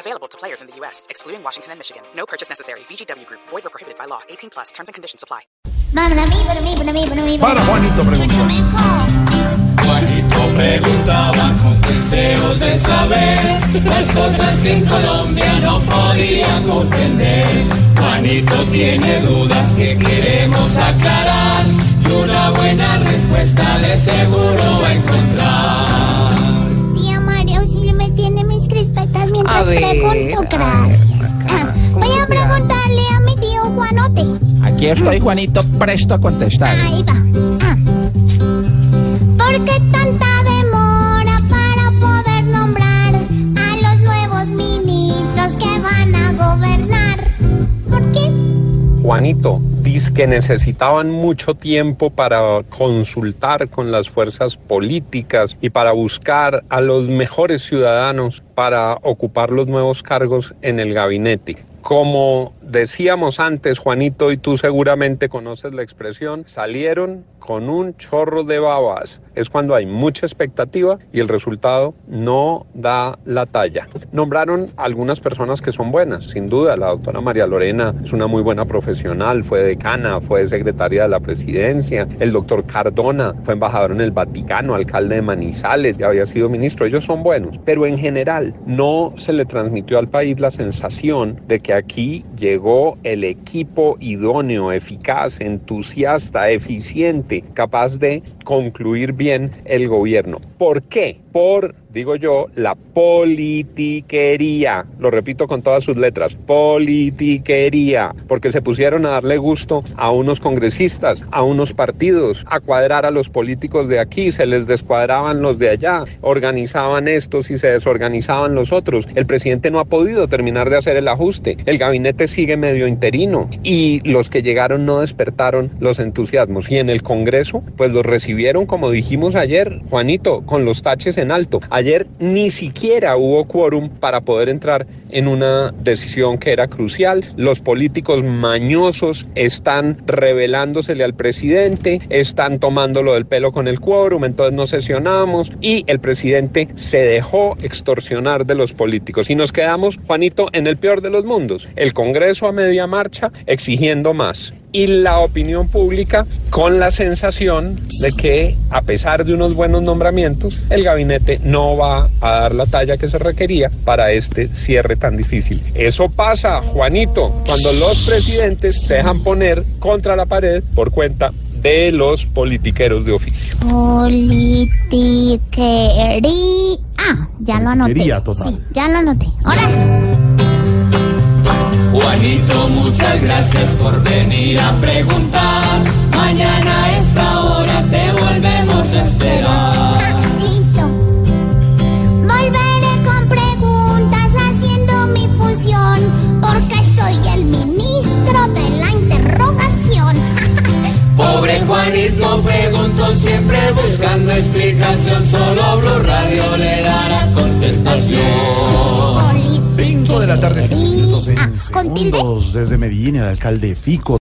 Available to players in the U.S., excluding Washington and Michigan. No purchase necessary. VGW Group. Void or prohibited by law. 18 plus. Terms and conditions apply. Para Juanito preguntó. Juanito preguntaba con deseos de saber las cosas que en Colombia no podía comprender. Juanito tiene dudas que queremos aclarar y una buena respuesta de seguro va a encontrar. A ver, pregunto. ver, Gracias. Ah, ¿cómo Voy a preguntarle a mi tío Juanote. Aquí estoy, Juanito, presto a contestar. Ahí va. Ah. ¿Por qué tanta Juanito, dice que necesitaban mucho tiempo para consultar con las fuerzas políticas y para buscar a los mejores ciudadanos para ocupar los nuevos cargos en el gabinete. Como decíamos antes, Juanito, y tú seguramente conoces la expresión, salieron con un chorro de babas. Es cuando hay mucha expectativa y el resultado no da la talla. Nombraron algunas personas que son buenas, sin duda. La doctora María Lorena es una muy buena profesional, fue decana, fue secretaria de la presidencia. El doctor Cardona fue embajador en el Vaticano, alcalde de Manizales, ya había sido ministro. Ellos son buenos, pero en general no se le transmitió al país la sensación de que aquí llegó el equipo idóneo, eficaz, entusiasta, eficiente, capaz de concluir bien el gobierno. ¿Por qué? Por, digo yo, la politiquería. Lo repito con todas sus letras, politiquería. Porque se pusieron a darle gusto a unos congresistas, a unos partidos, a cuadrar a los políticos de aquí, se les descuadraban los de allá, organizaban estos y se desorganizaban los otros. El presidente no ha podido terminar de hacer el ajuste. El gabinete sigue medio interino y los que llegaron no despertaron los entusiasmos. Y en el Congreso, pues los recibieron, como dijimos ayer, Juanito, con los taches en alto. Ayer ni siquiera hubo quórum para poder entrar en una decisión que era crucial. Los políticos mañosos están revelándosele al presidente, están tomándolo del pelo con el quórum, entonces no sesionamos y el presidente se dejó extorsionar de los políticos. Y nos quedamos, Juanito, en el peor de los mundos. El Congreso a media marcha exigiendo más y la opinión pública con la sensación de que a pesar de unos buenos nombramientos, el gabinete no va a dar la talla que se requería para este cierre tan difícil. Eso pasa, Juanito, cuando los presidentes se dejan poner contra la pared por cuenta de los politiqueros de oficio. Politiquería. Ah, ya lo anoté. Total. Sí, ya lo anoté. Ahora sí. Juanito, muchas gracias por venir a preguntar. Preguntó siempre buscando explicación. Solo Blue Radio le dará contestación. 5 de la tarde, 5 minutos en Ah, segundos desde Medellín, el alcalde Fico.